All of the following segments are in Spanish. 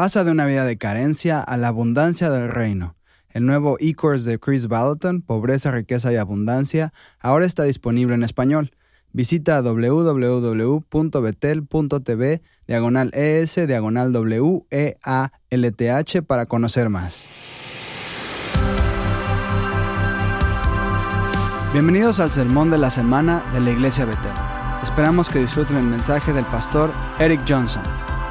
Pasa de una vida de carencia a la abundancia del reino. El nuevo e-course de Chris Ballaton, Pobreza, Riqueza y Abundancia, ahora está disponible en español. Visita www.betel.tv diagonal ES diagonal W-E-A-L-T-H para conocer más. Bienvenidos al sermón de la semana de la Iglesia Betel. Esperamos que disfruten el mensaje del pastor Eric Johnson.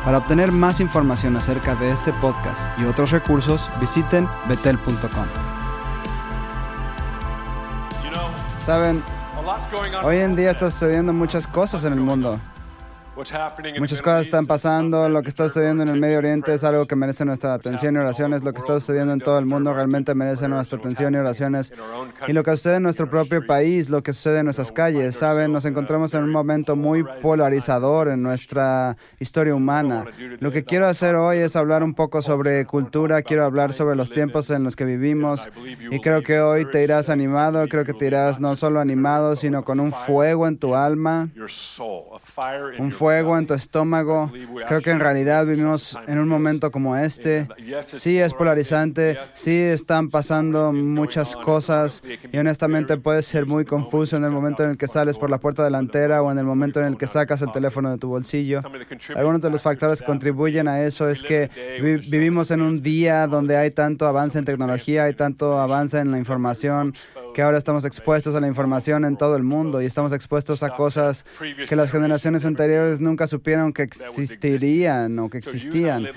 Para obtener más información acerca de este podcast y otros recursos, visiten betel.com. Saben, hoy en día está sucediendo muchas cosas en el mundo. Muchas cosas están pasando, lo que está sucediendo en el Medio Oriente es algo que merece nuestra atención y oraciones, lo que está sucediendo en todo el mundo realmente merece nuestra atención y oraciones. Y lo que sucede en nuestro propio país, lo que sucede en nuestras calles, saben, nos encontramos en un momento muy polarizador en nuestra historia humana. Lo que quiero hacer hoy es hablar un poco sobre cultura, quiero hablar sobre los tiempos en los que vivimos y creo que hoy te irás animado, creo que te irás no solo animado, sino con un fuego en tu alma, un fuego en tu estómago. Creo que en realidad vivimos en un momento como este. Sí es polarizante, sí están pasando muchas cosas y honestamente puede ser muy confuso en el momento en el que sales por la puerta delantera o en el momento en el que sacas el teléfono de tu bolsillo. Algunos de los factores que contribuyen a eso es que vivimos en un día donde hay tanto avance en tecnología, hay tanto avance en la información, que ahora estamos expuestos a la información en todo el mundo y estamos expuestos a cosas que las generaciones anteriores nunca supieron que existirían o que existían.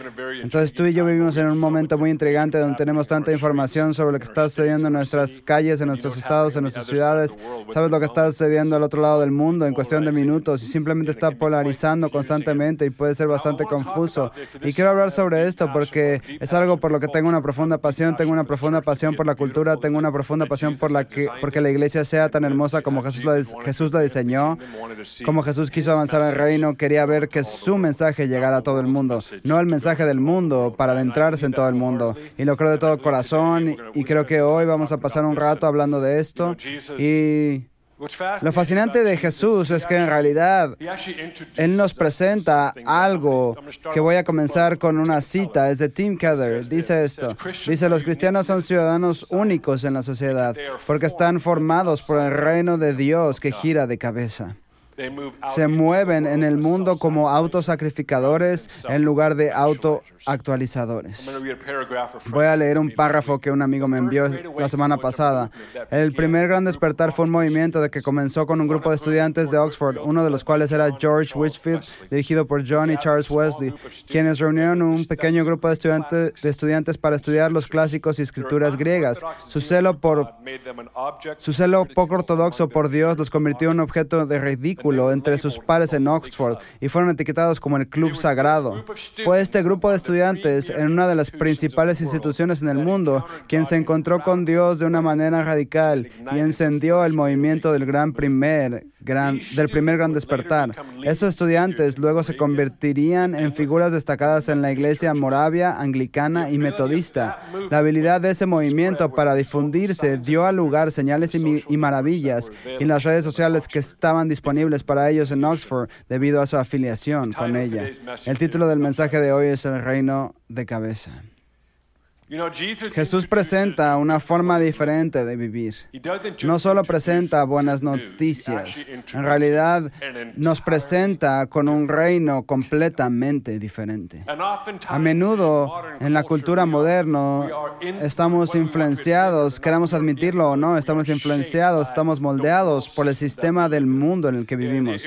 Entonces tú y yo vivimos en un momento muy intrigante donde tenemos tanta información sobre lo que está sucediendo en nuestras calles, en nuestros estados, en nuestras ciudades. Sabes lo que está sucediendo al otro lado del mundo en cuestión de minutos y simplemente está polarizando constantemente y puede ser bastante confuso. Y quiero hablar sobre esto porque es algo por lo que tengo una profunda pasión, tengo una profunda pasión por la cultura, tengo una profunda pasión por la que, porque la iglesia sea tan hermosa como Jesús la, Jesús la diseñó, como Jesús quiso avanzar al reino, quería ver que su mensaje llegara a todo el mundo, no el mensaje del mundo para adentrarse en todo el mundo. Y lo creo de todo corazón y creo que hoy vamos a pasar un rato hablando de esto. Y lo fascinante de Jesús es que en realidad Él nos presenta algo que voy a comenzar con una cita, es de Tim Keller, dice esto, dice, los cristianos son ciudadanos únicos en la sociedad porque están formados por el reino de Dios que gira de cabeza se mueven en el mundo como autosacrificadores en lugar de autoactualizadores. Voy a leer un párrafo que un amigo me envió la semana pasada. El primer gran despertar fue un movimiento de que comenzó con un grupo de estudiantes de Oxford, uno de los cuales era George Whitfield, dirigido por John y Charles Wesley, quienes reunieron un pequeño grupo de estudiantes, de estudiantes para estudiar los clásicos y escrituras griegas. Su celo, por, su celo poco ortodoxo por Dios los convirtió en un objeto de ridículo entre sus pares en Oxford y fueron etiquetados como el Club Sagrado. Fue este grupo de estudiantes en una de las principales instituciones en el mundo quien se encontró con Dios de una manera radical y encendió el movimiento del gran primer del primer gran despertar. Esos estudiantes luego se convertirían en figuras destacadas en la iglesia moravia, anglicana y metodista. La habilidad de ese movimiento para difundirse dio al lugar señales y, maravillas y las redes sociales que estaban disponibles para ellos en Oxford debido a su afiliación con ella. El título del mensaje de hoy es El reino de cabeza. Jesús presenta una forma diferente de vivir. No solo presenta buenas noticias, en realidad nos presenta con un reino completamente diferente. A menudo en la cultura moderna estamos influenciados, queramos admitirlo o no, estamos influenciados, estamos moldeados por el sistema del mundo en el que vivimos.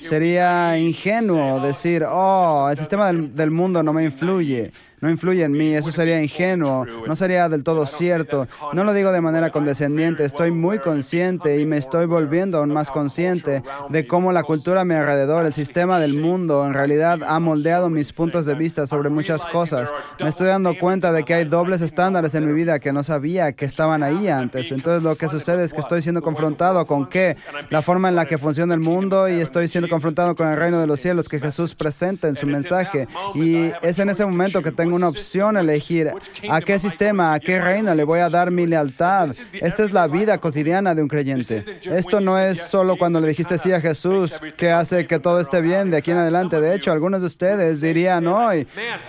Sería ingenuo decir, oh, el sistema del, del mundo no me influye no influye en mí, eso sería ingenuo, no sería del todo cierto. No lo digo de manera condescendiente, estoy muy consciente y me estoy volviendo aún más consciente de cómo la cultura a mi alrededor, el sistema del mundo, en realidad ha moldeado mis puntos de vista sobre muchas cosas. Me estoy dando cuenta de que hay dobles estándares en mi vida que no sabía que estaban ahí antes. Entonces lo que sucede es que estoy siendo confrontado con qué? La forma en la que funciona el mundo y estoy siendo confrontado con el reino de los cielos que Jesús presenta en su mensaje. Y es en ese momento que tengo una opción elegir a qué sistema, a qué reina le voy a dar mi lealtad. Esta es la vida cotidiana de un creyente. Esto no es solo cuando le dijiste sí a Jesús que hace que todo esté bien de aquí en adelante. De hecho, algunos de ustedes dirían hoy,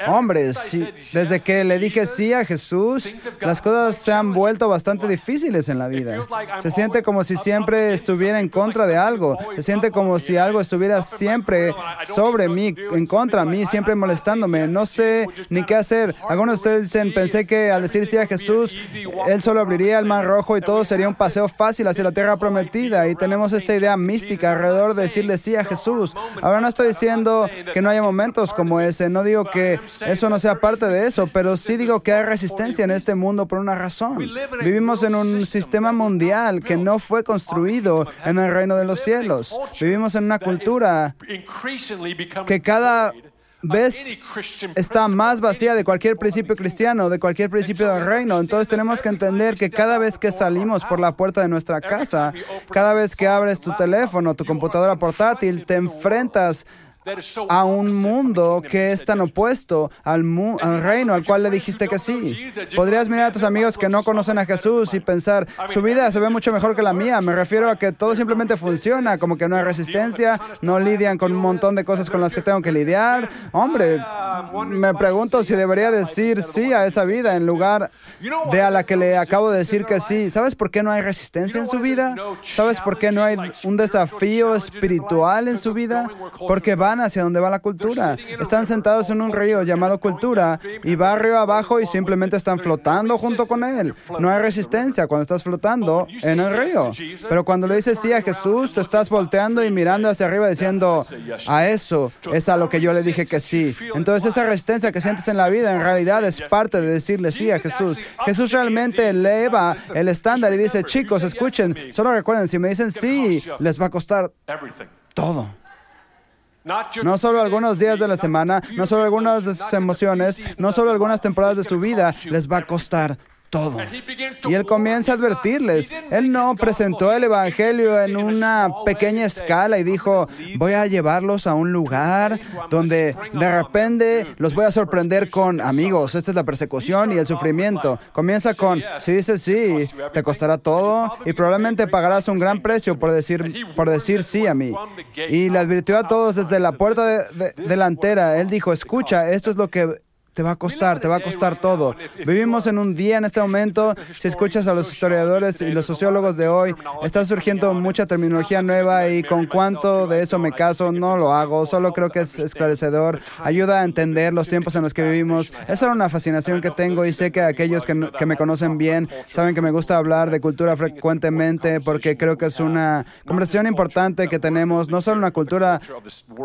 hombre, desde que le dije sí a Jesús, las cosas se han vuelto bastante difíciles en la vida. Se siente como si siempre estuviera en contra de algo. Se siente como si algo estuviera siempre sobre mí, en contra de mí, siempre molestándome. No sé ni qué hacer. Algunos de ustedes dicen, pensé que al decir sí a Jesús, Él solo abriría el mar rojo y todo sería un paseo fácil hacia la tierra prometida. Y tenemos esta idea mística alrededor de decirle sí a Jesús. Ahora no estoy diciendo que no haya momentos como ese. No digo que eso no sea parte de eso, pero sí digo que hay resistencia en este mundo por una razón. Vivimos en un sistema mundial que no fue construido en el reino de los cielos. Vivimos en una cultura que cada vez está más vacía de cualquier principio cristiano, de cualquier principio del reino. Entonces tenemos que entender que cada vez que salimos por la puerta de nuestra casa, cada vez que abres tu teléfono, tu computadora portátil, te enfrentas a un mundo que es tan opuesto al, al, reino al cual le dijiste que sí. Podrías mirar a tus amigos que no conocen a Jesús y pensar, su vida se ve mucho mejor que la mía. Me refiero a que todo simplemente funciona, como que no hay resistencia, no lidian con un montón de cosas con las que tengo que lidiar. Hombre, me pregunto si debería decir sí a esa vida en lugar de a la que le acabo de decir que sí. ¿Sabes por qué no hay resistencia en su vida? ¿Sabes por qué no hay un desafío espiritual en su vida? Porque van hacia donde va la cultura. Están sentados en un río llamado cultura y va río abajo y simplemente están flotando junto con él. No hay resistencia cuando estás flotando en el río. Pero cuando le dices sí a Jesús, te estás volteando y mirando hacia arriba diciendo, a eso es a lo que yo le dije que sí. Entonces esa resistencia que sientes en la vida en realidad es parte de decirle sí a Jesús. Jesús realmente eleva el estándar y dice, chicos, escuchen, solo recuerden, si me dicen sí, les va a costar todo. No solo algunos días de la semana, no solo algunas de sus emociones, no solo algunas temporadas de su vida, les va a costar todo. Y él comienza a advertirles. Él no presentó el Evangelio en una pequeña escala y dijo, voy a llevarlos a un lugar donde de repente los voy a sorprender con amigos. Esta es la persecución y el sufrimiento. Comienza con, si dices sí, te costará todo y probablemente pagarás un gran precio por decir, por decir sí a mí. Y le advirtió a todos desde la puerta delantera. Él dijo, escucha, esto es lo que te va a costar, te va a costar todo. Vivimos en un día en este momento, si escuchas a los historiadores y los sociólogos de hoy, está surgiendo mucha terminología nueva y con cuánto de eso me caso, no lo hago, solo creo que es esclarecedor, ayuda a entender los tiempos en los que vivimos. Es solo una fascinación que tengo y sé que aquellos que, que me conocen bien saben que me gusta hablar de cultura frecuentemente porque creo que es una conversación importante que tenemos, no solo una cultura,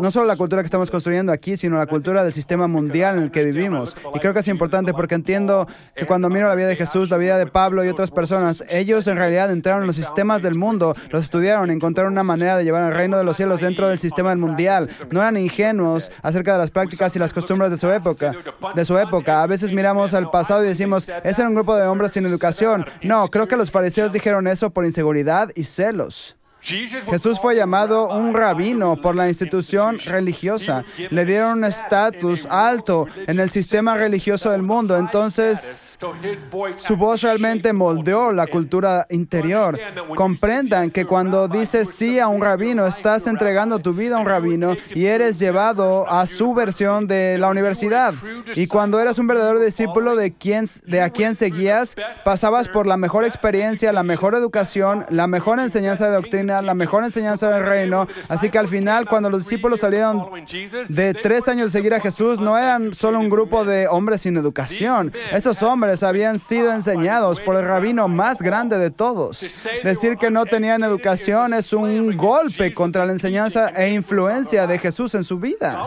no solo la cultura que estamos construyendo aquí, sino la cultura del sistema mundial en el que vivimos. Y creo que es importante porque entiendo que cuando miro la vida de Jesús, la vida de Pablo y otras personas, ellos en realidad entraron en los sistemas del mundo, los estudiaron, encontraron una manera de llevar el reino de los cielos dentro del sistema mundial. No eran ingenuos acerca de las prácticas y las costumbres de su época. De su época. A veces miramos al pasado y decimos, ese era un grupo de hombres sin educación. No, creo que los fariseos dijeron eso por inseguridad y celos. Jesús fue llamado un rabino por la institución religiosa. Le dieron un estatus alto en el sistema religioso del mundo. Entonces, su voz realmente moldeó la cultura interior. Comprendan que cuando dices sí a un rabino, estás entregando tu vida a un rabino y eres llevado a su versión de la universidad. Y cuando eras un verdadero discípulo de, quien, de a quien seguías, pasabas por la mejor experiencia, la mejor educación, la mejor enseñanza de doctrina la mejor enseñanza del reino. Así que al final, cuando los discípulos salieron de tres años de seguir a Jesús, no eran solo un grupo de hombres sin educación. Estos hombres habían sido enseñados por el rabino más grande de todos. Decir que no tenían educación es un golpe contra la enseñanza e influencia de Jesús en su vida.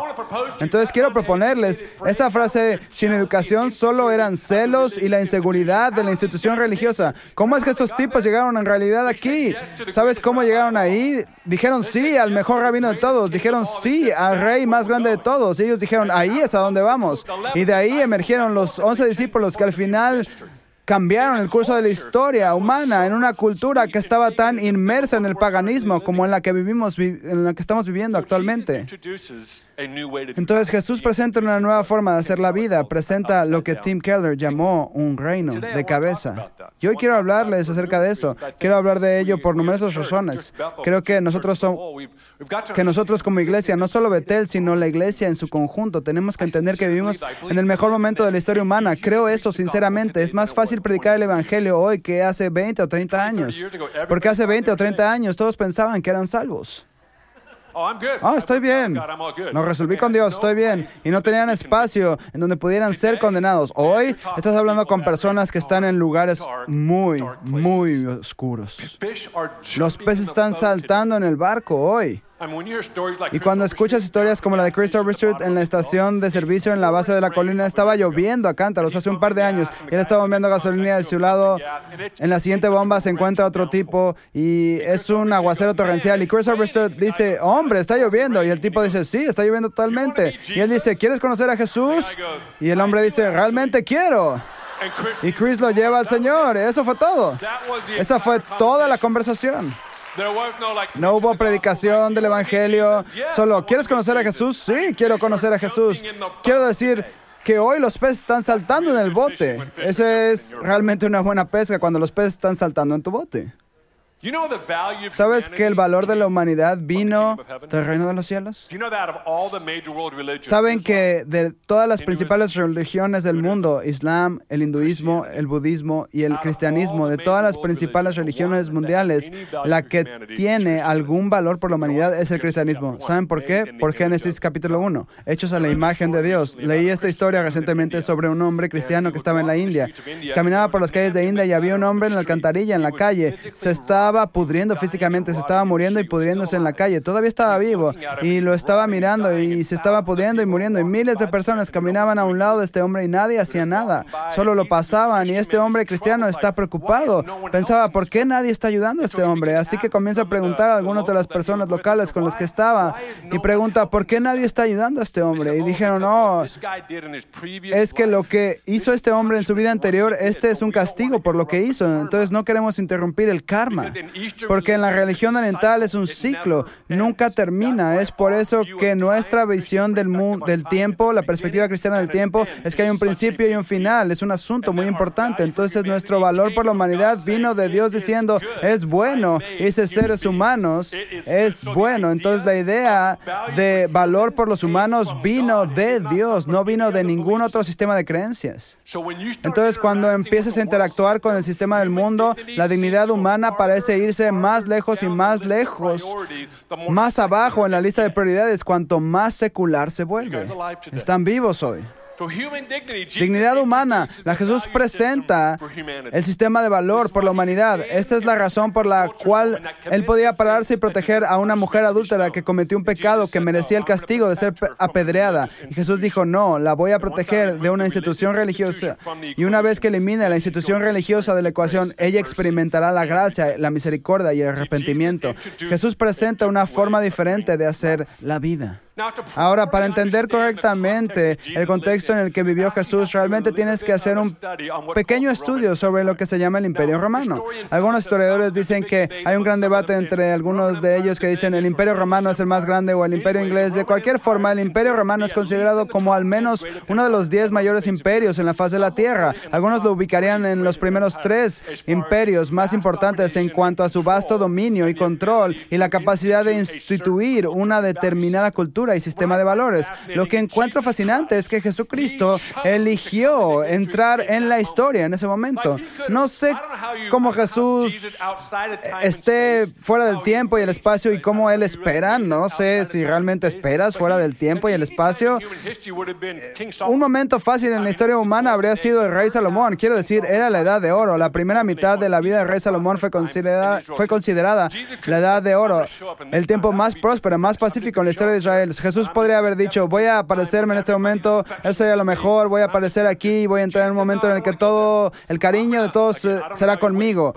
Entonces quiero proponerles, esa frase sin educación solo eran celos y la inseguridad de la institución religiosa. ¿Cómo es que estos tipos llegaron en realidad aquí? ¿Sabes cómo llegaron? Llegaron ahí, dijeron sí al mejor rabino de todos, dijeron sí al rey más grande de todos. Y ellos dijeron, ahí es a donde vamos. Y de ahí emergieron los once discípulos que al final cambiaron el curso de la historia humana en una cultura que estaba tan inmersa en el paganismo como en la que vivimos, en la que estamos viviendo actualmente. Entonces Jesús presenta una nueva forma de hacer la vida, presenta lo que Tim Keller llamó un reino de cabeza. Y hoy quiero hablarles acerca de eso. Quiero hablar de ello por numerosas razones. Creo que nosotros, que nosotros como iglesia, no solo Betel, sino la iglesia en su conjunto, tenemos que entender que vivimos en el mejor momento de la historia humana. Creo eso sinceramente. Es más fácil predicar el Evangelio hoy que hace 20 o 30 años. Porque hace 20 o 30 años todos pensaban que eran salvos. Oh, estoy bien. Lo resolví con Dios, estoy bien. Y no tenían espacio en donde pudieran ser condenados. Hoy estás hablando con personas que están en lugares muy, muy oscuros. Los peces están saltando en el barco hoy. Y cuando escuchas historias como la de Chris Overstreet en la estación de servicio en la base de la colina, estaba lloviendo a cántaros hace un par de años y él estaba bombeando gasolina de su lado. En la siguiente bomba se encuentra otro tipo y es un aguacero torrencial. Y Chris Overstreet dice, hombre, está lloviendo. Y el tipo dice, sí, está lloviendo totalmente. Y él dice, ¿quieres conocer a Jesús? Y el hombre dice, realmente quiero. Y Chris lo lleva al Señor. Eso fue todo. Esa fue toda la conversación. No hubo predicación del Evangelio. Solo, ¿quieres conocer a Jesús? Sí, quiero conocer a Jesús. Quiero decir que hoy los peces están saltando en el bote. Esa es realmente una buena pesca cuando los peces están saltando en tu bote. ¿Sabes que el valor de la humanidad vino del reino de los cielos? ¿Saben que de todas las principales religiones del mundo, Islam, el hinduismo, el budismo y el cristianismo, de todas las principales religiones mundiales, la que tiene algún valor por la humanidad es el cristianismo. ¿Saben por qué? Por Génesis capítulo 1, hechos a la imagen de Dios. Leí esta historia recientemente sobre un hombre cristiano que estaba en la India. Caminaba por las calles de India y había un hombre en la alcantarilla, en la calle. Se estaba pudriendo físicamente, se estaba muriendo y pudriéndose en la calle. Todavía estaba vivo y lo estaba mirando y se estaba pudriendo y muriendo. Y miles de personas caminaban a un lado de este hombre y nadie hacía nada. Solo lo pasaban y este hombre cristiano está preocupado. Pensaba, ¿por qué nadie está ayudando a este hombre? Así que comienza a preguntar a algunas de las personas locales con las que estaba y pregunta, ¿por qué nadie está ayudando a este hombre? Y dijeron, no, es que lo que hizo este hombre en su vida anterior, este es un castigo por lo que hizo. Entonces no queremos interrumpir el karma. Porque en la religión oriental es un ciclo, nunca termina. Es por eso que nuestra visión del, del tiempo, la perspectiva cristiana del tiempo, es que hay un principio y un final. Es un asunto muy importante. Entonces nuestro valor por la humanidad vino de Dios diciendo, es bueno. Ese seres humanos es bueno. Entonces la idea de valor por los humanos vino de Dios, no vino de ningún otro sistema de creencias. Entonces cuando empiezas a interactuar con el sistema del mundo, la dignidad humana parece irse más lejos y más lejos, más abajo en la lista de prioridades, cuanto más secular se vuelve. Están vivos hoy. Dignidad humana. La Jesús presenta el sistema de valor por la humanidad. Esta es la razón por la cual Él podía pararse y proteger a una mujer adúltera que cometió un pecado que merecía el castigo de ser apedreada. Y Jesús dijo, no, la voy a proteger de una institución religiosa. Y una vez que elimine la institución religiosa de la ecuación, ella experimentará la gracia, la misericordia y el arrepentimiento. Jesús presenta una forma diferente de hacer la vida. Ahora, para entender correctamente el contexto en el que vivió Jesús, realmente tienes que hacer un pequeño estudio sobre lo que se llama el Imperio Romano. Algunos historiadores dicen que hay un gran debate entre algunos de ellos que dicen el Imperio Romano es el más grande o el Imperio Inglés. De cualquier forma, el Imperio Romano es considerado como al menos uno de los diez mayores imperios en la faz de la Tierra. Algunos lo ubicarían en los primeros tres imperios más importantes en cuanto a su vasto dominio y control y la capacidad de instituir una determinada cultura y sistema de valores. Lo que encuentro fascinante es que Jesucristo eligió entrar en la historia en ese momento. No sé cómo Jesús esté fuera del tiempo y el espacio y cómo Él espera. No sé si realmente esperas fuera del tiempo y el espacio. Un momento fácil en la historia humana habría sido el rey Salomón. Quiero decir, era la edad de oro. La primera mitad de la vida del rey Salomón fue considerada, fue considerada la edad de oro, el tiempo más próspero, más pacífico en la historia de Israel. Jesús podría haber dicho, voy a aparecerme en este momento, eso sería lo mejor, voy a aparecer aquí, voy a entrar en un momento en el que todo el cariño de todos será conmigo.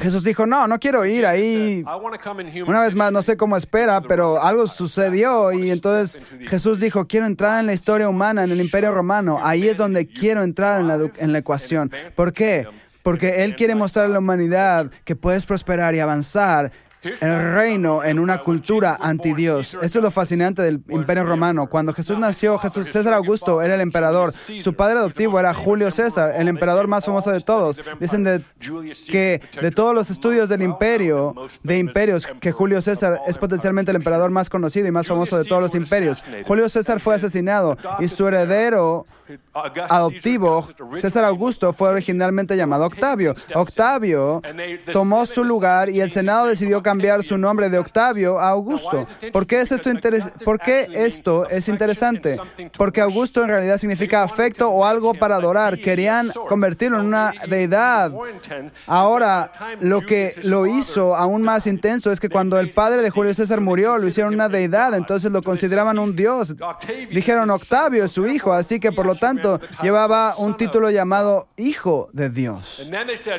Jesús dijo, no, no quiero ir ahí. Una vez más, no sé cómo espera, pero algo sucedió y entonces Jesús dijo, quiero entrar en la historia humana, en el imperio romano. Ahí es donde quiero entrar en la, en la ecuación. ¿Por qué? Porque Él quiere mostrar a la humanidad que puedes prosperar y avanzar el reino en una cultura anti-Dios. Eso es lo fascinante del Imperio Romano. Cuando Jesús nació, Jesús César Augusto era el emperador. Su padre adoptivo era Julio César, el emperador más famoso de todos. Dicen de, que de todos los estudios del imperio, de imperios, que Julio César es potencialmente el emperador más conocido y más famoso de todos los imperios. Julio César fue asesinado y su heredero adoptivo, César Augusto, fue originalmente llamado Octavio. Octavio tomó su lugar y el Senado decidió cambiar su nombre de Octavio a Augusto. ¿Por qué, es esto ¿Por qué esto es interesante? Porque Augusto en realidad significa afecto o algo para adorar. Querían convertirlo en una deidad. Ahora, lo que lo hizo aún más intenso es que cuando el padre de Julio César murió, lo hicieron una deidad, entonces lo consideraban un dios. Dijeron, Octavio es su hijo, así que por lo tanto llevaba un título llamado Hijo de Dios.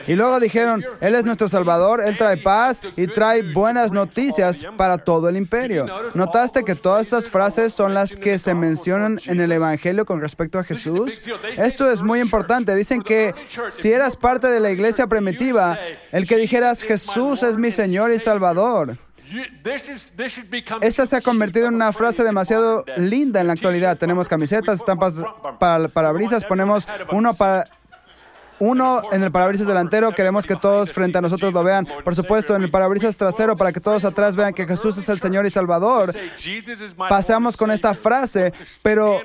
Y luego dijeron, Él es nuestro Salvador, Él trae paz y trae buenas noticias para todo el imperio. ¿Notaste que todas estas frases son las que se mencionan en el Evangelio con respecto a Jesús? Esto es muy importante. Dicen que si eras parte de la iglesia primitiva, el que dijeras Jesús es mi Señor y Salvador, esta se ha convertido en una frase demasiado linda en la actualidad. Tenemos camisetas, estampas para parabrisas, ponemos uno para uno en el parabrisas delantero, queremos que todos frente a nosotros lo vean. Por supuesto, en el parabrisas trasero, para que todos atrás vean que Jesús es el Señor y Salvador. Pasamos con esta frase, pero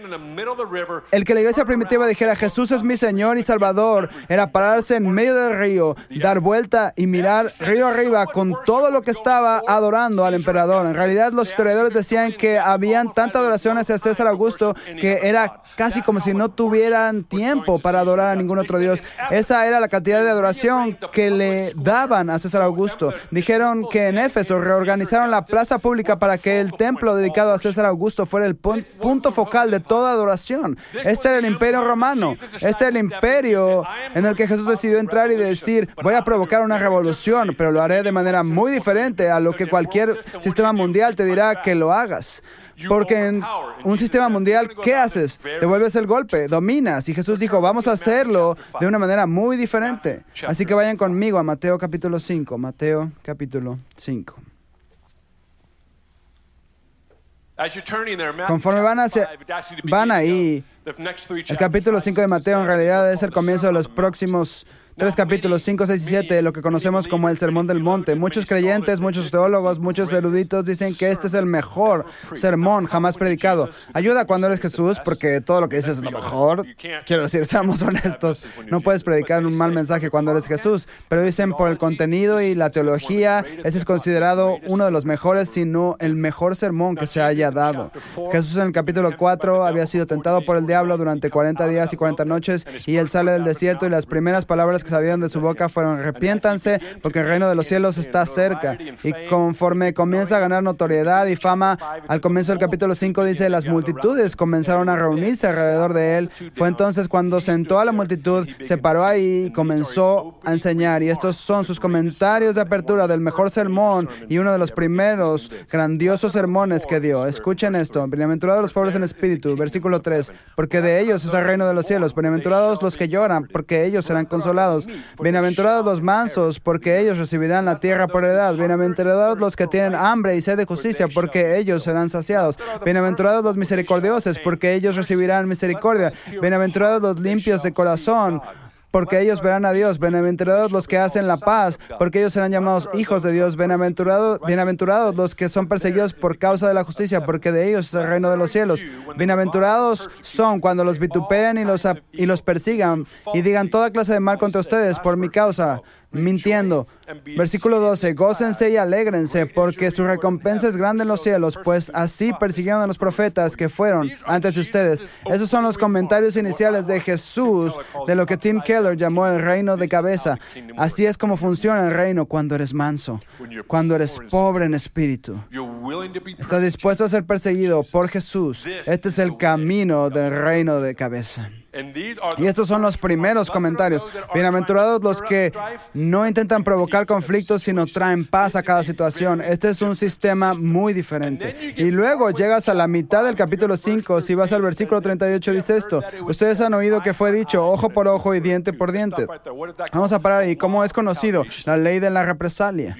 el que la iglesia primitiva dijera Jesús es mi Señor y Salvador era pararse en medio del río, dar vuelta y mirar río arriba con todo lo que estaba adorando al emperador. En realidad, los historiadores decían que habían tanta adoración hacia César Augusto que era casi como si no tuvieran tiempo para adorar a ningún otro Dios. Esa era la cantidad de adoración que le daban a César Augusto. Dijeron que en Éfeso reorganizaron la plaza pública para que el templo dedicado a César Augusto fuera el punto focal de toda adoración. Este era el imperio romano. Este era el imperio en el que Jesús decidió entrar y decir, voy a provocar una revolución, pero lo haré de manera muy diferente a lo que cualquier sistema mundial te dirá que lo hagas. Porque en un sistema mundial, ¿qué haces? Te vuelves el golpe, dominas. Y Jesús dijo, vamos a hacerlo de una manera muy diferente. Así que vayan conmigo a Mateo capítulo 5. Mateo capítulo 5. Conforme van, hacia, van ahí, el capítulo 5 de Mateo en realidad es el comienzo de los próximos Tres capítulos 5, 6 y 7, lo que conocemos como el Sermón del Monte. Muchos creyentes, muchos teólogos, muchos eruditos dicen que este es el mejor sermón jamás predicado. Ayuda cuando eres Jesús porque todo lo que dices es lo mejor. Quiero decir, seamos honestos, no puedes predicar un mal mensaje cuando eres Jesús, pero dicen por el contenido y la teología, ese es considerado uno de los mejores, si no el mejor sermón que se haya dado. Jesús en el capítulo 4 había sido tentado por el diablo durante 40 días y 40 noches y él sale del desierto y las primeras palabras que salieron de su boca fueron, arrepiéntanse porque el reino de los cielos está cerca. Y conforme comienza a ganar notoriedad y fama, al comienzo del capítulo 5 dice, las multitudes comenzaron a reunirse alrededor de él. Fue entonces cuando sentó a la multitud, se paró ahí y comenzó a enseñar. Y estos son sus comentarios de apertura del mejor sermón y uno de los primeros grandiosos sermones que dio. Escuchen esto. Bienaventurados los pobres en espíritu, versículo 3, porque de ellos es el reino de los cielos. Bienaventurados los que lloran, porque ellos serán consolados. Bienaventurados los mansos, porque ellos recibirán la tierra por edad. Bienaventurados los que tienen hambre y sed de justicia, porque ellos serán saciados. Bienaventurados los misericordiosos, porque ellos recibirán misericordia. Bienaventurados los limpios de corazón porque ellos verán a Dios. Bienaventurados los que hacen la paz, porque ellos serán llamados hijos de Dios. Bienaventurados, bienaventurados los que son perseguidos por causa de la justicia, porque de ellos es el reino de los cielos. Bienaventurados son cuando los vituperan y los, y los persigan y digan toda clase de mal contra ustedes por mi causa mintiendo. Versículo 12, gócense y alégrense, porque su recompensa es grande en los cielos, pues así persiguieron a los profetas que fueron antes de ustedes. Esos son los comentarios iniciales de Jesús de lo que Tim Keller llamó el reino de cabeza. Así es como funciona el reino cuando eres manso, cuando eres pobre en espíritu. Estás dispuesto a ser perseguido por Jesús. Este es el camino del reino de cabeza. Y estos son los primeros comentarios. Bienaventurados los que no intentan provocar conflictos, sino traen paz a cada situación. Este es un sistema muy diferente. Y luego llegas a la mitad del capítulo 5, si vas al versículo 38, dice esto. Ustedes han oído que fue dicho ojo por ojo y diente por diente. Vamos a parar ahí. ¿Cómo es conocido? La ley de la represalia.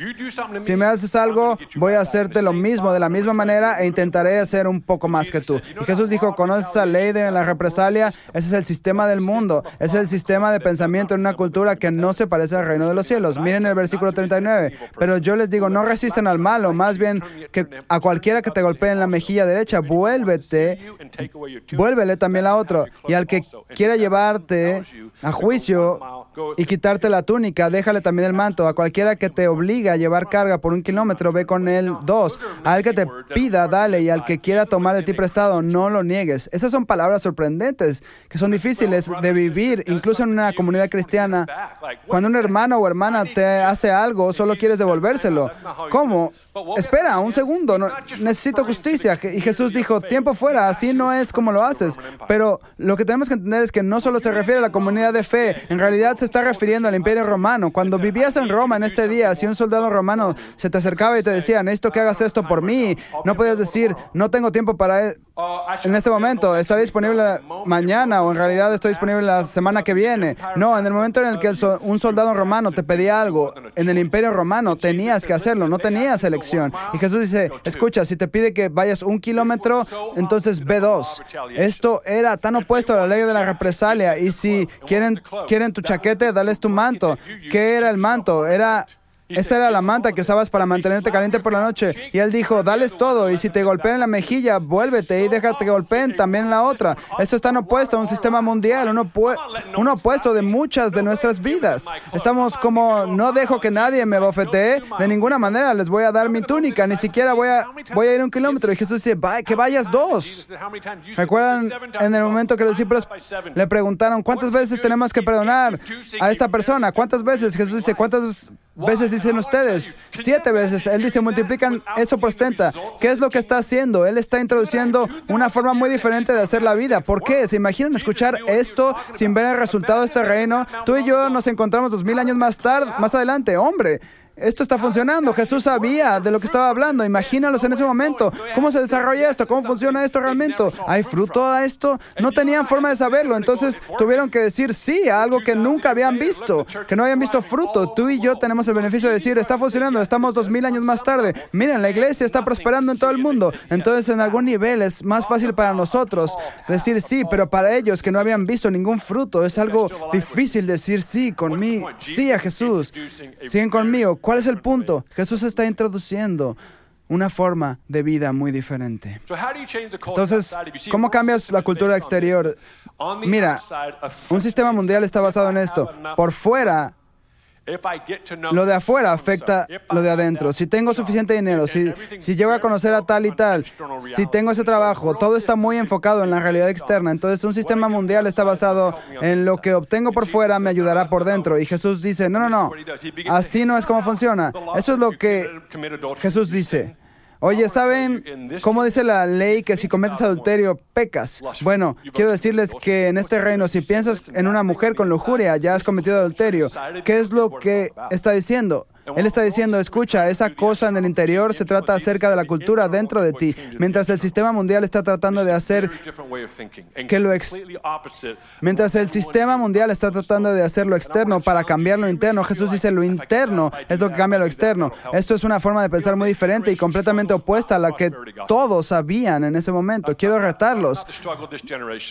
Si me haces algo, voy a hacerte lo mismo de la misma manera e intentaré hacer un poco más que tú. Y Jesús dijo, ¿conoces la ley de la represalia? Ese es el sistema del mundo. Es el sistema de pensamiento en una cultura que no se parece al reino de los cielos. Miren el versículo 39. Pero yo les digo, no resisten al malo, más bien que a cualquiera que te golpee en la mejilla derecha, vuélvete, vuélvele también a otro. Y al que quiera llevarte a juicio y quitarte la túnica, déjale también el manto. A cualquiera que te obliga a llevar carga por un kilómetro, ve con él dos. Al que te pida, dale. Y al que quiera tomar de ti prestado, no lo niegues. Esas son palabras sorprendentes que son difíciles de vivir, incluso en una comunidad cristiana. Cuando un hermano o hermana te hace algo, solo quieres devolvérselo. ¿Cómo? Espera un segundo, necesito justicia. Y Jesús dijo, tiempo fuera, así no es como lo haces. Pero lo que tenemos que entender es que no solo se refiere a la comunidad de fe, en realidad se está refiriendo al imperio romano. Cuando vivías en Roma en este día, si un soldado romano se te acercaba y te decía, necesito que hagas esto por mí, no podías decir, no tengo tiempo para e-, en este momento, estaré disponible mañana o en realidad estoy disponible la semana que viene. No, en el momento en el que un soldado romano te pedía algo, en el imperio romano tenías que hacerlo, no tenías elección. Y Jesús dice, escucha, si te pide que vayas un kilómetro, entonces ve dos. Esto era tan opuesto a la ley de la represalia. Y si quieren, quieren tu chaquete, dales tu manto. ¿Qué era el manto? Era esa era la manta que usabas para mantenerte caliente por la noche. Y él dijo, dales todo, y si te golpean en la mejilla, vuélvete y déjate que golpeen también en la otra. Esto está opuesto a un sistema mundial, un, opuesto de muchas de nuestras vidas. Estamos como, no dejo que nadie me bofetee, de ninguna manera les voy a dar mi túnica, ni siquiera voy a, voy a ir un kilómetro. Y Jesús dice, que vayas dos. ¿Recuerdan en el momento que los discípulos le preguntaron, ¿cuántas veces tenemos que perdonar a esta persona? ¿Cuántas veces? Jesús dice, ¿cuántas veces dicen ustedes? Siete veces. Él dice, multiplican eso por 70. ¿Qué es lo que está haciendo? Él está introduciendo una forma muy diferente de hacer la vida. ¿Por qué? ¿Se imaginan escuchar esto sin ver el resultado de este reino? Tú y yo nos encontramos dos mil años más tarde, más adelante. Hombre, esto está funcionando. Jesús sabía de lo que estaba hablando. Imagínalos en ese momento. ¿Cómo se desarrolla esto? ¿Cómo funciona esto realmente? ¿Hay fruto a esto? No tenían forma de saberlo. Entonces tuvieron que decir sí a algo que nunca habían visto, que no habían visto fruto. Tú y yo tenemos el beneficio de decir, está funcionando. Estamos dos mil años más tarde. Miren, la iglesia está prosperando en todo el mundo. Entonces, en algún nivel es más fácil para nosotros decir sí, pero para ellos que no habían visto ningún fruto, es algo difícil decir sí conmigo, sí a Jesús. Siguen conmigo. ¿Cuál es el punto? Jesús está introduciendo una forma de vida muy diferente. Entonces, ¿cómo cambias la cultura exterior? Mira, un sistema mundial está basado en esto. Por fuera lo de afuera afecta lo de adentro. Si tengo suficiente dinero, si, si llego a conocer a tal y tal, si tengo ese trabajo, todo está muy enfocado en la realidad externa. Entonces un sistema mundial está basado en lo que obtengo por fuera me ayudará por dentro. Y Jesús dice, no, no, no, así no es como funciona. Eso es lo que Jesús dice. Oye, ¿saben cómo dice la ley que si cometes adulterio, pecas? Bueno, quiero decirles que en este reino, si piensas en una mujer con lujuria, ya has cometido adulterio. ¿Qué es lo que está diciendo? Él está diciendo, escucha, esa cosa en el interior se trata acerca de la cultura dentro de ti, mientras el sistema mundial está tratando de hacer que lo mientras el sistema mundial está tratando de hacer lo externo para cambiar lo interno, Jesús dice lo interno es lo que cambia lo externo. Esto es una forma de pensar muy diferente y completamente opuesta a la que todos sabían en ese momento. Quiero retarlos.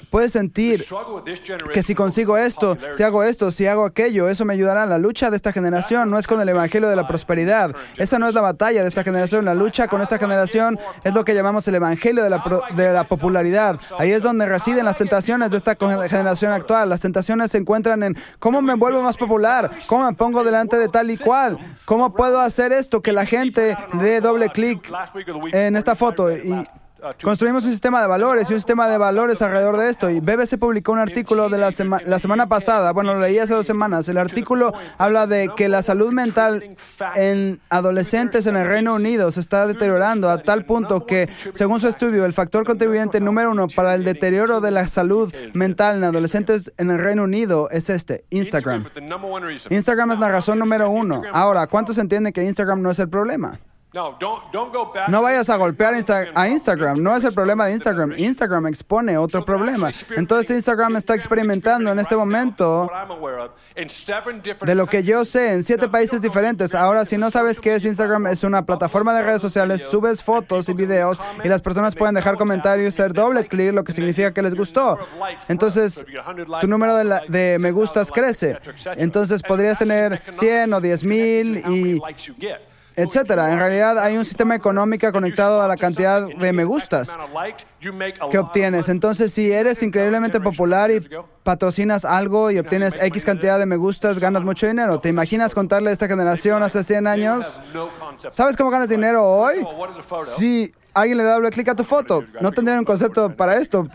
Puedes sentir que si consigo esto, si hago esto, si hago aquello, eso me ayudará. La lucha de esta generación no es con el evangelio de la prosperidad. Esa no es la batalla de esta generación. La lucha con esta generación es lo que llamamos el evangelio de la, de la popularidad. Ahí es donde residen las tentaciones de esta generación actual. Las tentaciones se encuentran en cómo me vuelvo más popular, cómo me pongo delante de tal y cual, cómo puedo hacer esto que la gente dé doble clic en esta foto. Y Construimos un sistema de valores y un sistema de valores alrededor de esto. Y BBC publicó un artículo de la, la semana pasada, bueno, lo leí hace dos semanas. El artículo habla de que la salud mental en adolescentes en el Reino Unido se está deteriorando a tal punto que, según su estudio, el factor contribuyente número uno para el deterioro de la salud mental en adolescentes en el Reino Unido es este, Instagram. Instagram es la razón número uno. Ahora, ¿cuántos entienden que Instagram no es el problema? No vayas a golpear a Instagram, no es el problema de Instagram. Instagram expone otro problema. Entonces Instagram está experimentando en este momento de lo que yo sé en siete países diferentes. Ahora, si no sabes qué es Instagram, es una plataforma de redes sociales, subes fotos y videos y las personas pueden dejar comentarios, hacer doble clic, lo que significa que les gustó. Entonces, tu número de, de me gustas crece. Entonces, podrías tener 100 o 10 mil y etcétera. En realidad hay un sistema económico conectado a la cantidad de me gustas que obtienes. Entonces, si eres increíblemente popular y patrocinas algo y obtienes X cantidad de me gustas, ganas mucho dinero. ¿Te imaginas contarle a esta generación hace 100 años? ¿Sabes cómo ganas dinero hoy? Si alguien le da doble clic a tu foto, no tendrían un concepto para esto.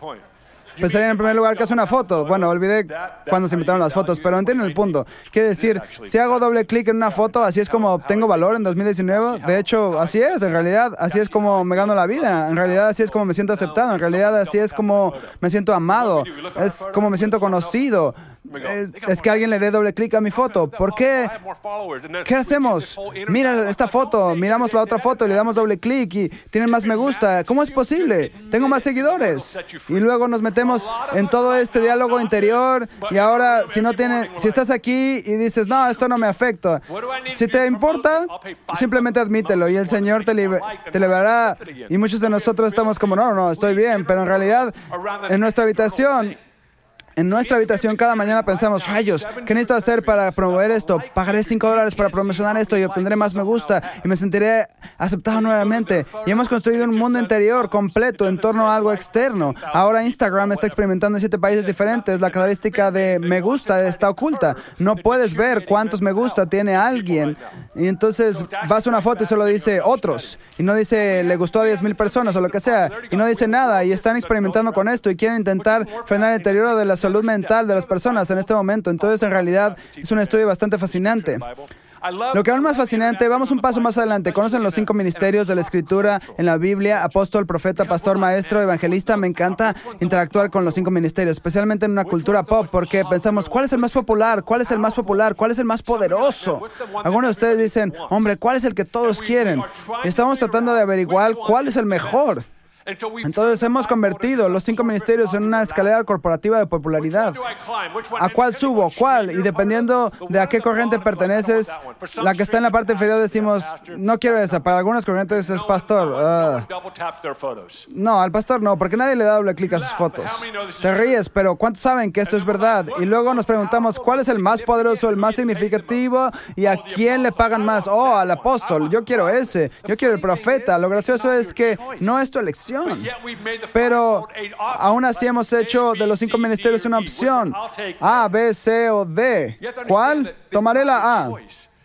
Pensaría en primer lugar que es una foto. Bueno, olvidé cuando se inventaron las fotos, pero entienden el punto. Quiere decir, si hago doble clic en una foto, así es como obtengo valor en 2019. De hecho, así es, en realidad, así es como me gano la vida. En realidad, así es como me siento aceptado. En realidad, así es como me siento amado. Es como me siento conocido es, que alguien le dé doble clic a mi foto. ¿Por qué? ¿Qué hacemos? Mira esta foto, miramos la otra foto y le damos doble clic y tienen más me gusta. ¿Cómo es posible? Tengo más seguidores. Y luego nos metemos en todo este diálogo interior y ahora si no tiene, si estás aquí y dices, no, esto no me afecta. Si te importa, simplemente admítelo y el Señor te, te liberará. Y muchos de nosotros estamos como, no, no, estoy bien, pero en realidad en nuestra habitación en nuestra habitación cada mañana pensamos, rayos, ¿qué necesito hacer para promover esto? Pagaré 5 dólares para promocionar esto y obtendré más me gusta y me sentiré aceptado nuevamente. Y hemos construido un mundo interior completo en torno a algo externo. Ahora Instagram está experimentando en siete países diferentes. La característica de me gusta está oculta. No puedes ver cuántos me gusta tiene alguien. Y entonces vas a una foto y solo dice otros. Y no dice le gustó a 10 mil personas o lo que sea. Y no dice nada. Y están experimentando con esto y quieren intentar frenar el deterioro de las salud mental de las personas en este momento. Entonces, en realidad, es un estudio bastante fascinante. Lo que aún más fascinante, vamos un paso más adelante. ¿Conocen los cinco ministerios de la escritura en la Biblia? Apóstol, profeta, pastor, maestro, evangelista. Me encanta interactuar con los cinco ministerios, especialmente en una cultura pop, porque pensamos, ¿cuál es el más popular? ¿Cuál es el más popular? ¿Cuál es el más poderoso? Algunos de ustedes dicen, hombre, ¿cuál es el que todos quieren? estamos tratando de averiguar cuál es el mejor. Entonces hemos convertido los cinco ministerios en una escalera corporativa de popularidad. ¿A cuál subo? ¿Cuál? Y dependiendo de a qué corriente perteneces, la que está en la parte inferior decimos, no quiero esa. Para algunas corrientes es pastor. Ah. No, al pastor no, porque nadie le da doble clic a sus fotos. Te ríes, pero ¿cuántos saben que esto es verdad? Y luego nos preguntamos, ¿cuál es el más poderoso, el más significativo y a quién le pagan más? Oh, al apóstol. Yo quiero ese. Yo quiero el profeta. Lo gracioso es que no es tu elección. Pero aún así hemos hecho de los cinco ministerios una opción. A, B, C o D. ¿Cuál? Tomaré la A.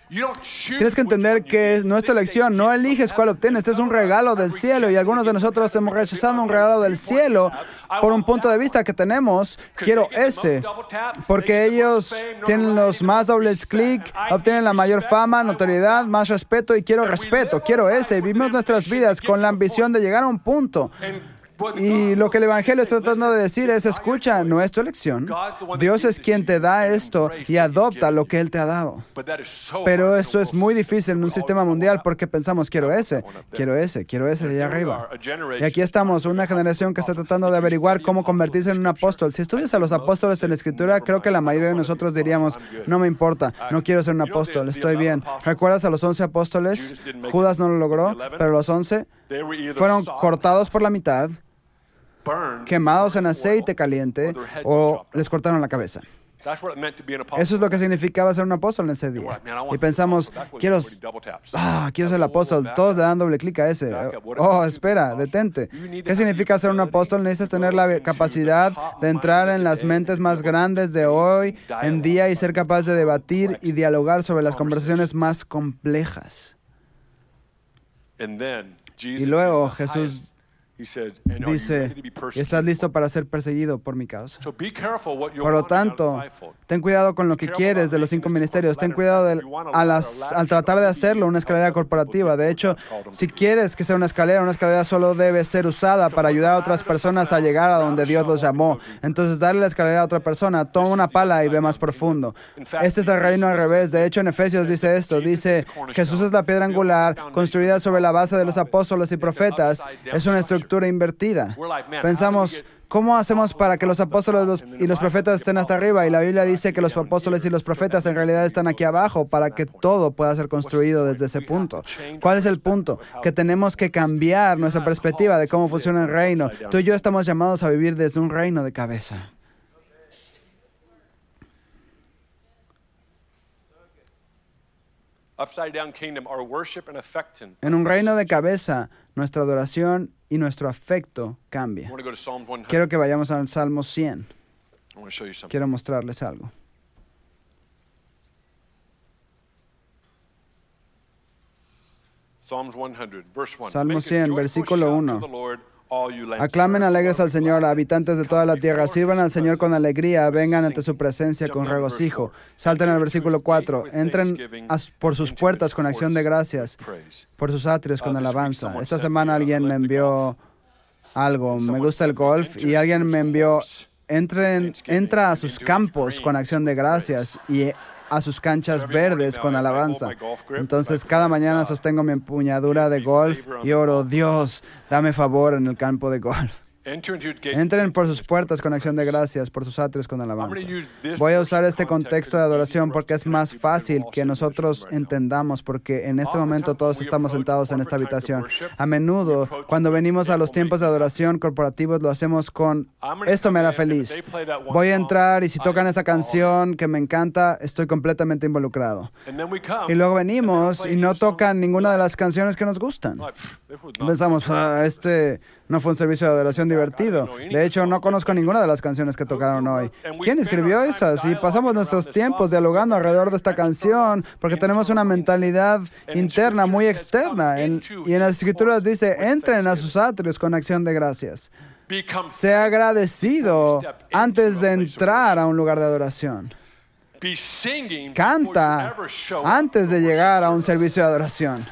Tienes que entender que es nuestra elección, no eliges cuál obtienes, este es un regalo del cielo y algunos de nosotros hemos rechazado un regalo del cielo por un punto de vista que tenemos, quiero ese, porque ellos tienen los más dobles clic, obtienen la mayor fama, notoriedad, más respeto y quiero respeto, quiero ese. Vivimos nuestras vidas con la ambición de llegar a un punto y lo que el Evangelio está tratando de decir es, escucha, no es tu elección. Dios es quien te da esto y adopta lo que Él te ha dado. Pero eso es muy difícil en un sistema mundial porque pensamos, quiero ese, quiero ese, quiero ese de allá arriba. Y aquí estamos, una generación que está tratando de averiguar cómo convertirse en un apóstol. Si estudias a los apóstoles en la Escritura, creo que la mayoría de nosotros diríamos, no me importa, no quiero ser un apóstol, estoy bien. ¿Recuerdas a los once apóstoles? Judas no lo logró, pero los once fueron cortados por la mitad quemados en aceite caliente o les cortaron la cabeza. Eso es lo que significaba ser un apóstol en ese día. Y pensamos, quiero, ah, quiero ser el apóstol. Todos le dan doble clic a ese. Oh, espera, detente. ¿Qué significa ser un apóstol? Necesitas tener la capacidad de entrar en las mentes más grandes de hoy en día y ser capaz de debatir y dialogar sobre las conversaciones más complejas. Y luego Jesús Dice, ¿estás listo para ser perseguido por mi causa? Por lo tanto, ten cuidado con lo que quieres de los cinco ministerios. Ten cuidado al tratar de hacerlo una escalera corporativa. De hecho, si quieres que sea una escalera, una escalera solo debe ser usada para ayudar a otras personas a llegar a donde Dios los llamó. Entonces, darle la escalera a otra persona, toma una pala y ve más profundo. Este es el reino al revés. De hecho, en Efesios dice esto. Dice, Jesús es la piedra angular construida sobre la base de los apóstoles y profetas. Es una estructura invertida. Pensamos, ¿cómo hacemos para que los apóstoles y los profetas estén hasta arriba? Y la Biblia dice que los apóstoles y los profetas en realidad están aquí abajo para que todo pueda ser construido desde ese punto. ¿Cuál es el punto? Que tenemos que cambiar nuestra perspectiva de cómo funciona el reino. Tú y yo estamos llamados a vivir desde un reino de cabeza. En un reino de cabeza, nuestra adoración y nuestro afecto cambia. Quiero que vayamos al Salmo 100. Quiero mostrarles algo. Salmo 100, versículo 1. Aclamen alegres al Señor, habitantes de toda la tierra. Sirvan al Señor con alegría, vengan ante su presencia con regocijo. Salten al versículo 4. Entren por sus puertas con acción de gracias, por sus atrios con alabanza. Esta semana alguien me envió algo. Me gusta el golf y alguien me envió, entren, entra a sus campos con acción de gracias y a sus canchas verdes con alabanza. Entonces cada mañana sostengo mi empuñadura de golf y oro, Dios, dame favor en el campo de golf. Entren por sus puertas con acción de gracias, por sus atrios con alabanza. Voy a usar este contexto de adoración porque es más fácil que nosotros entendamos, porque en este momento todos estamos sentados en esta habitación. A menudo, cuando venimos a los tiempos de adoración corporativos, lo hacemos con, esto me hará feliz. Voy a entrar y si tocan esa canción que me encanta, estoy completamente involucrado. Y luego venimos y no tocan ninguna de las canciones que nos gustan. Pensamos, ah, este no fue un servicio de adoración divertido. De hecho, no conozco ninguna de las canciones que tocaron hoy. ¿Quién escribió esas? Y pasamos nuestros tiempos dialogando alrededor de esta canción porque tenemos una mentalidad interna muy externa. y en las escrituras dice, entren a sus atrios con acción de gracias. Sea agradecido antes de entrar a un lugar de adoración. Canta antes de llegar a un servicio de adoración.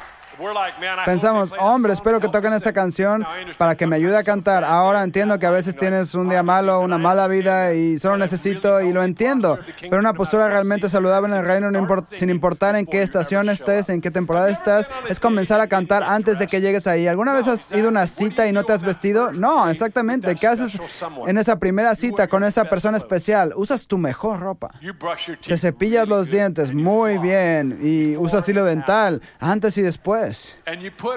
Pensamos, hombre, espero que toquen esta canción para que me ayude a cantar. Ahora entiendo que a veces tienes un día malo, una mala vida y solo necesito, y lo entiendo, pero una postura realmente saludable en el reino, sin importar en qué estación estés, en qué temporada estás, es comenzar a cantar antes de que llegues ahí. ¿Alguna vez has ido a una cita y no te has vestido? No, exactamente. ¿Qué haces en esa primera cita con esa persona especial? Usas tu mejor ropa. Te cepillas los dientes muy bien y usas hilo dental antes y después.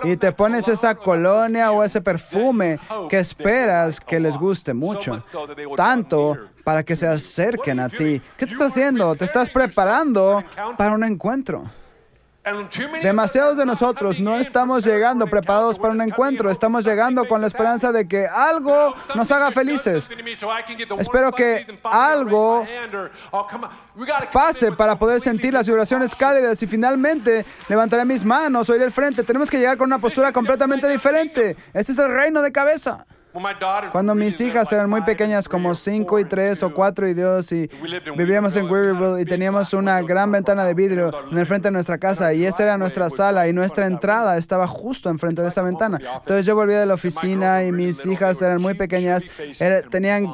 Y te pones esa colonia o ese perfume que esperas que les guste mucho, tanto para que se acerquen a ti. ¿Qué te estás haciendo? Te estás preparando para un encuentro. Demasiados de nosotros no estamos llegando preparados para un encuentro, estamos llegando con la esperanza de que algo nos haga felices. Espero que algo pase para poder sentir las vibraciones cálidas y finalmente levantaré mis manos, oiré el frente. Tenemos que llegar con una postura completamente diferente. Este es el reino de cabeza. Cuando mis hijas eran muy pequeñas, como 5 y 3 o 4 y 2, y vivíamos en Weaverville y teníamos una gran ventana de vidrio en el frente de nuestra casa y esa era nuestra sala y nuestra entrada estaba justo enfrente de esa ventana. Entonces yo volvía de la oficina y mis hijas eran muy pequeñas, tenían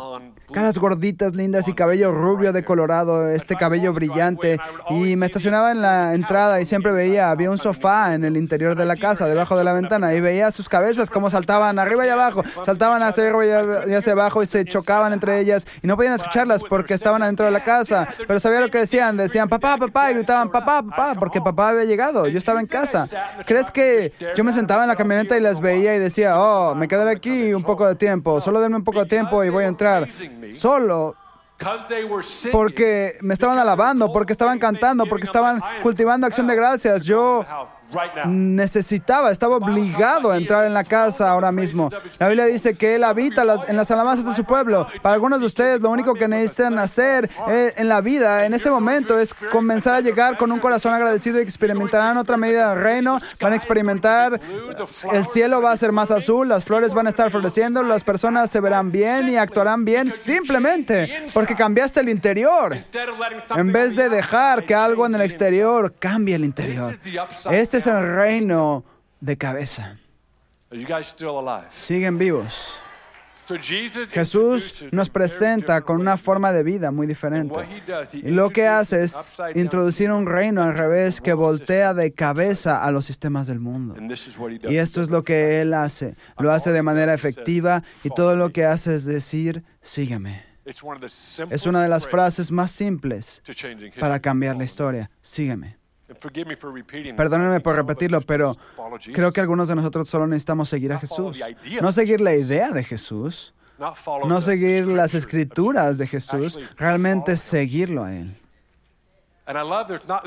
caras gorditas, lindas y cabello rubio de colorado, este cabello brillante. Y me estacionaba en la entrada y siempre veía, había un sofá en el interior de la casa, debajo de la ventana, y veía sus cabezas como saltaban arriba y abajo, saltaban hacia arriba y hacia abajo y se chocaban entre ellas y no podían escucharlas porque estaban adentro de la casa. Pero sabía lo que decían, decían papá, papá, y gritaban papá, papá, porque papá había llegado, yo estaba en casa. ¿Crees que yo me sentaba en la camioneta y las veía y decía, oh, me quedaré aquí un poco de tiempo, solo denme un poco de tiempo y voy a entrar? Solo porque me estaban alabando, porque estaban cantando, porque estaban cultivando acción de gracias. Yo necesitaba, estaba obligado a entrar en la casa ahora mismo. La Biblia dice que Él habita en las alabanzas de su pueblo. Para algunos de ustedes, lo único que necesitan hacer eh, en la vida, en este momento, es comenzar a llegar con un corazón agradecido y experimentarán otra medida del reino. Van a experimentar, el cielo va a ser más azul, las flores van a estar floreciendo, las personas se verán bien y actuarán bien simplemente porque cambiaste el interior. En vez de dejar que algo en el exterior cambie el interior. Este es el reino de cabeza. Siguen vivos. Jesús nos presenta con una forma de vida muy diferente. Y lo que hace es introducir un reino al revés que voltea de cabeza a los sistemas del mundo. Y esto es lo que Él hace. Lo hace de manera efectiva y todo lo que hace es decir, sígueme. Es una de las frases más simples para cambiar la historia. Sígueme. Perdónenme por repetirlo, pero creo que algunos de nosotros solo necesitamos seguir a Jesús. No seguir la idea de Jesús, no seguir las escrituras de Jesús, realmente seguirlo a Él.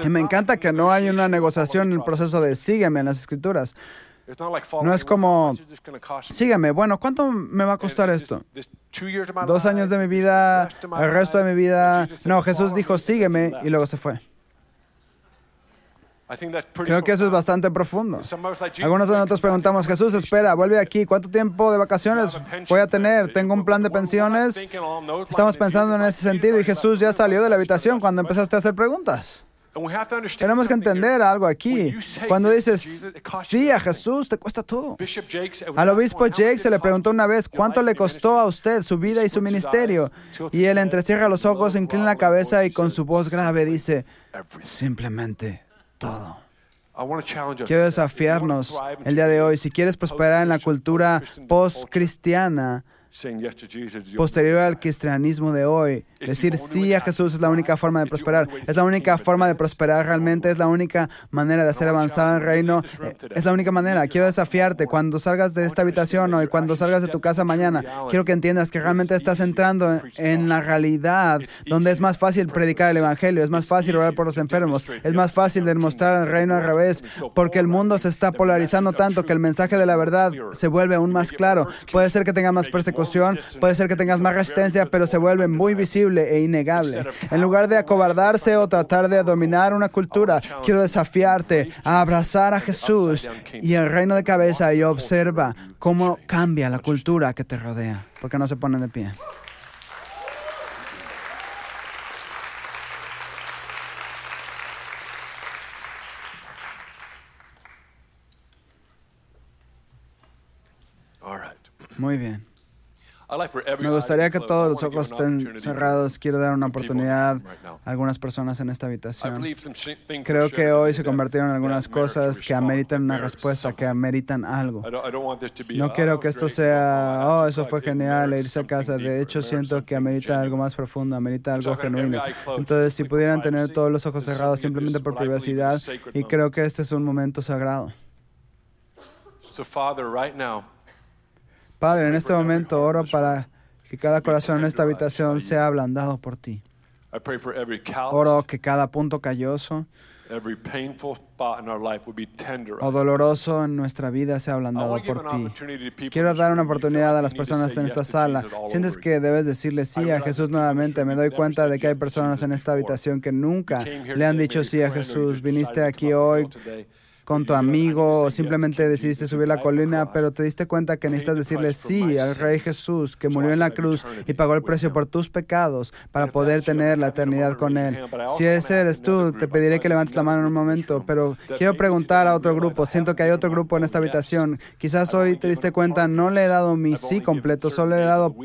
Y me encanta que no hay una negociación en el proceso de sígueme en las escrituras. No es como, sígueme, bueno, ¿cuánto me va a costar esto? Dos años de mi vida, el resto de mi vida. No, Jesús dijo, sígueme y luego se fue. Creo que eso es bastante profundo. Algunos de nosotros preguntamos, Jesús, espera, vuelve aquí, ¿cuánto tiempo de vacaciones voy a tener? ¿Tengo un plan de pensiones? Estamos pensando en ese sentido y Jesús ya salió de la habitación cuando empezaste a hacer preguntas. Tenemos que entender algo aquí. Cuando dices sí a Jesús, te cuesta todo. Al obispo Jake se le preguntó una vez cuánto le costó a usted su vida y su ministerio. Y él entrecierra los ojos, inclina la cabeza y con su voz grave dice, simplemente todo. Quiero desafiarnos el día de hoy. Si quieres prosperar en la cultura post-cristiana, posterior al cristianismo de hoy. Decir sí a Jesús es la única forma de prosperar. Es la única forma de prosperar realmente. Es la única manera de hacer avanzar el reino. Es la única manera. Quiero desafiarte cuando salgas de esta habitación hoy, cuando salgas de tu casa mañana. Quiero que entiendas que realmente estás entrando en la realidad donde es más fácil predicar el Evangelio, es más fácil orar por los enfermos, es más fácil demostrar el reino al revés, porque el mundo se está polarizando tanto que el mensaje de la verdad se vuelve aún más claro. Puede ser que tenga más persecución puede ser que tengas más resistencia, pero se vuelve muy visible e innegable. En lugar de acobardarse o tratar de dominar una cultura, quiero desafiarte a abrazar a Jesús y el reino de cabeza y observa cómo cambia la cultura que te rodea, porque no se ponen de pie. Muy bien. Me gustaría que todos los ojos estén cerrados. Quiero dar una oportunidad a algunas personas en esta habitación. Creo que hoy se convirtieron en algunas cosas que ameritan una respuesta, que ameritan algo. No quiero que esto sea, oh, eso fue genial, e irse a casa. De hecho, siento que amerita algo más profundo, amerita algo genuino. Entonces, si pudieran tener todos los ojos cerrados simplemente por privacidad, y creo que este es un momento sagrado. Padre, en este momento oro para que cada corazón en esta habitación sea ablandado por ti. Oro que cada punto calloso o doloroso en nuestra vida sea ablandado por ti. Quiero dar una oportunidad a las personas en esta sala. Sientes que debes decirle sí a Jesús nuevamente. Me doy cuenta de que hay personas en esta habitación que nunca le han dicho sí a Jesús. Viniste aquí hoy con tu amigo o simplemente decidiste subir la colina, pero te diste cuenta que necesitas decirle sí al Rey Jesús que murió en la cruz y pagó el precio por tus pecados para poder tener la eternidad con Él. Si ese eres tú, te pediré que levantes la mano en un momento, pero quiero preguntar a otro grupo. Siento que hay otro grupo en esta habitación. Quizás hoy te diste cuenta, no le he dado mi sí completo, solo le he dado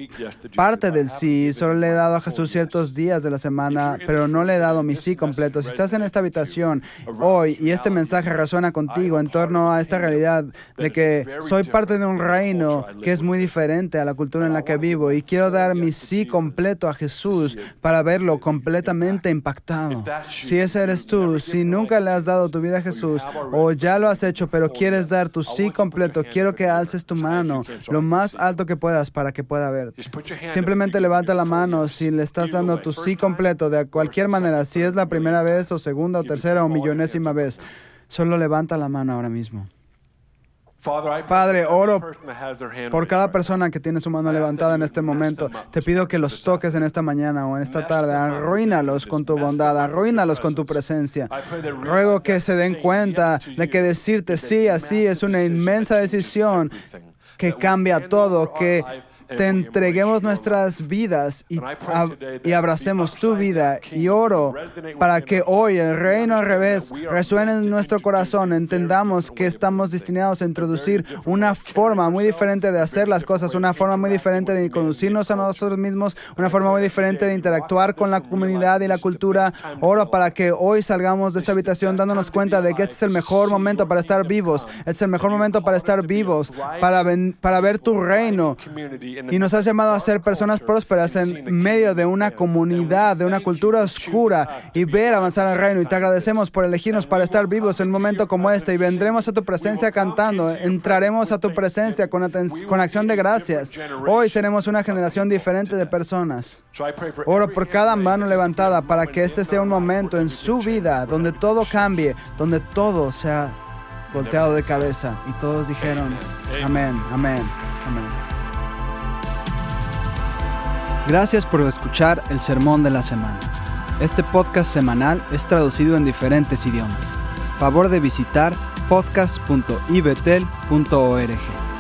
parte del sí, solo le he dado a Jesús ciertos días de la semana, pero no le he dado mi sí completo. Si estás en esta habitación hoy y este mensaje resuena contigo en torno a esta realidad de que soy parte de un reino que es muy diferente a la cultura en la que vivo y quiero dar mi sí completo a Jesús para verlo completamente impactado. Si ese eres tú, si nunca le has dado tu vida a Jesús o ya lo has hecho pero quieres dar tu sí completo, quiero que alces tu mano lo más alto que puedas para que pueda verte. Simplemente levanta la mano si le estás dando tu sí completo de cualquier manera, si es la primera vez o segunda o tercera o millonésima vez. Solo levanta la mano ahora mismo. Padre, oro por cada persona que tiene su mano levantada en este momento. Te pido que los toques en esta mañana o en esta tarde. Arruínalos con tu bondad, arruínalos con tu presencia. Ruego que se den cuenta de que decirte sí, así es una inmensa decisión que cambia todo, que te entreguemos nuestras vidas y, y, abracemos tu vida. Y oro para que hoy el reino al revés resuene en nuestro corazón. Entendamos que estamos destinados a introducir una forma muy diferente de hacer las cosas, una forma muy diferente de conducirnos a nosotros mismos, una forma muy diferente de interactuar con la comunidad y la cultura. Oro para que hoy salgamos de esta habitación dándonos cuenta de que este es el mejor momento para estar vivos. Este es el mejor momento para estar vivos, para, para ver tu reino y nos has llamado a ser personas prósperas en medio de una comunidad, de una cultura oscura y ver avanzar al reino. Y te agradecemos por elegirnos para estar vivos en un momento como este y vendremos a tu presencia cantando. Entraremos a tu presencia con, con acción de gracias. Hoy seremos una generación diferente de personas. Oro por cada mano levantada para que este sea un momento en su vida donde todo cambie, donde todo sea volteado de cabeza. Y todos dijeron, amén, amén, amén. Gracias por escuchar el Sermón de la Semana. Este podcast semanal es traducido en diferentes idiomas. Favor de visitar podcast.ibetel.org.